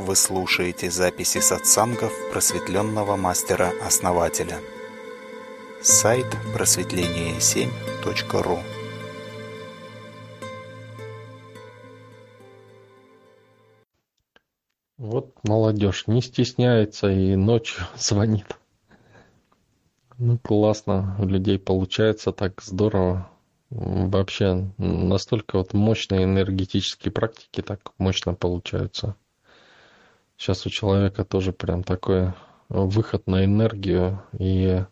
Вы слушаете записи сатсангов просветленного мастера-основателя. Сайт просветление7.ру Вот молодежь не стесняется и ночью звонит. Ну, классно, у людей получается так здорово. Вообще, настолько вот мощные энергетические практики так мощно получаются. Сейчас у человека тоже прям такой выход на энергию, и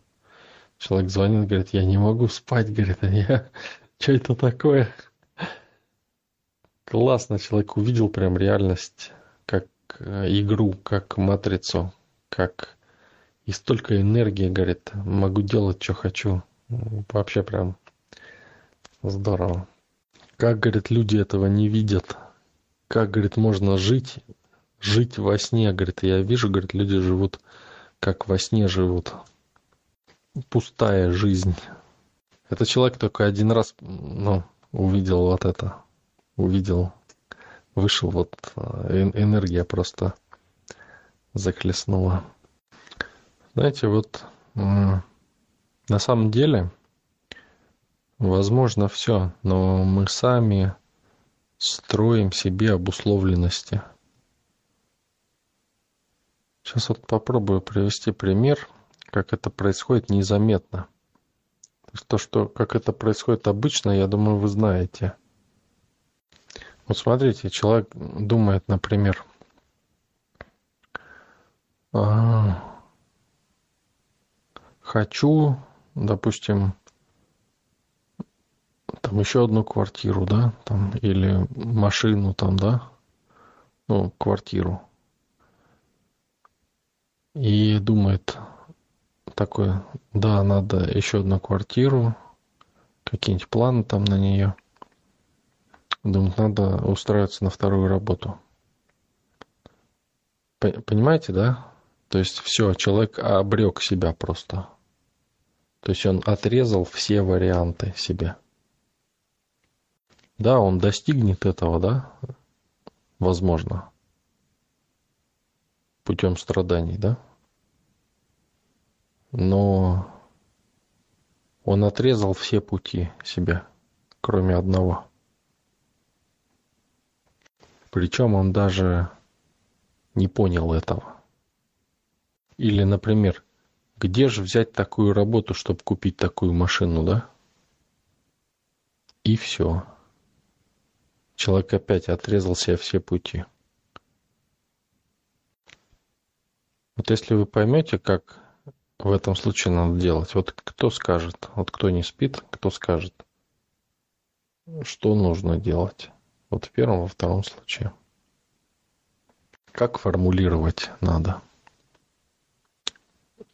человек звонит, говорит, я не могу спать, говорит, а я, что это такое? Классно, человек увидел прям реальность, как э, игру, как матрицу, как и столько энергии, говорит, могу делать, что хочу. Вообще прям здорово. Как, говорит, люди этого не видят? Как, говорит, можно жить, жить во сне? Говорит, я вижу, говорит, люди живут, как во сне живут. Пустая жизнь. Это человек только один раз, ну, увидел вот это. Увидел, вышел, вот э, энергия просто захлестнула. Знаете, вот на самом деле возможно все, но мы сами строим себе обусловленности. Сейчас вот попробую привести пример, как это происходит незаметно. То, что как это происходит обычно, я думаю, вы знаете. Вот смотрите, человек думает, например, а, хочу, допустим, там еще одну квартиру, да, там, или машину там, да, ну, квартиру. И думает такой, да, надо еще одну квартиру, какие-нибудь планы там на нее. Думает, надо устраиваться на вторую работу. Понимаете, да? То есть все, человек обрек себя просто. То есть он отрезал все варианты себе. Да, он достигнет этого, да? Возможно. Путем страданий, да? Но он отрезал все пути себе, кроме одного. Причем он даже не понял этого. Или, например, где же взять такую работу, чтобы купить такую машину, да? И все. Человек опять отрезал себе все пути. Вот если вы поймете, как в этом случае надо делать, вот кто скажет, вот кто не спит, кто скажет, что нужно делать. Вот в первом, во втором случае. Как формулировать надо?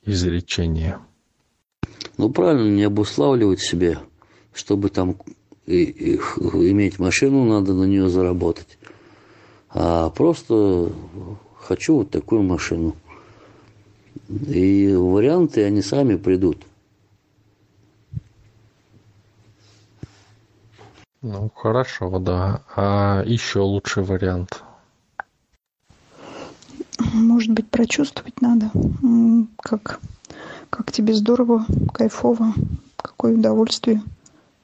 изречение. Ну, правильно, не обуславливать себе, чтобы там и, и, иметь машину, надо на нее заработать. А просто хочу вот такую машину. И варианты, они сами придут. Ну, хорошо, да. А еще лучший вариант – может быть, прочувствовать надо, как, как тебе здорово, кайфово, какое удовольствие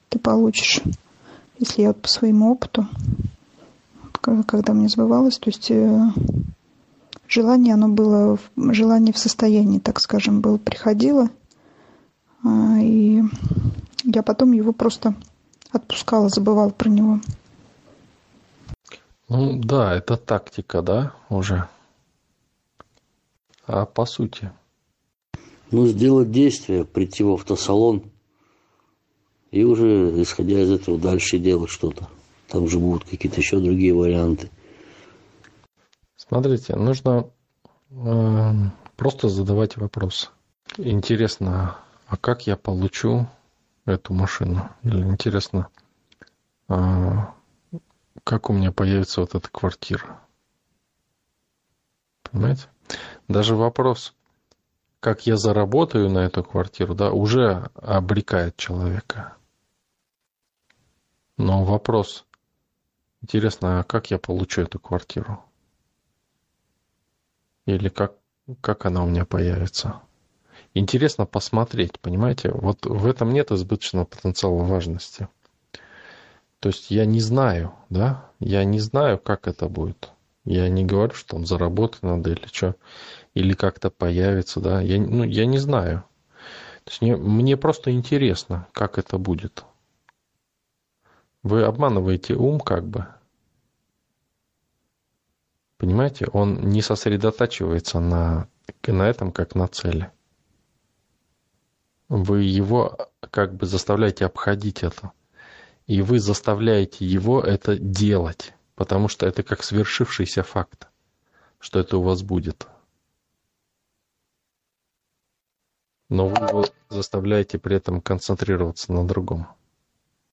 ты получишь. Если я по своему опыту, когда мне сбывалось, то есть э, желание, оно было, желание в состоянии, так скажем, было, приходило, а, и я потом его просто отпускала, забывала про него. Ну да, это тактика, да, уже а по сути? Ну, сделать действие, прийти в автосалон и уже, исходя из этого, дальше делать что-то. Там же будут какие-то еще другие варианты. Смотрите, нужно э, просто задавать вопрос. Интересно, а как я получу эту машину? Или интересно, э, как у меня появится вот эта квартира? Понимаете? Даже вопрос, как я заработаю на эту квартиру, да, уже обрекает человека. Но вопрос, интересно, а как я получу эту квартиру? Или как, как она у меня появится? Интересно посмотреть, понимаете? Вот в этом нет избыточного потенциала важности. То есть я не знаю, да? Я не знаю, как это будет. Я не говорю, что там заработать надо или что. Или как-то появится, да? Я, ну, я не знаю. То есть мне, мне просто интересно, как это будет. Вы обманываете ум как бы. Понимаете, он не сосредотачивается на, на этом, как на цели. Вы его как бы заставляете обходить это. И вы заставляете его это делать, потому что это как свершившийся факт, что это у вас будет. Но вы его заставляете при этом концентрироваться на другом.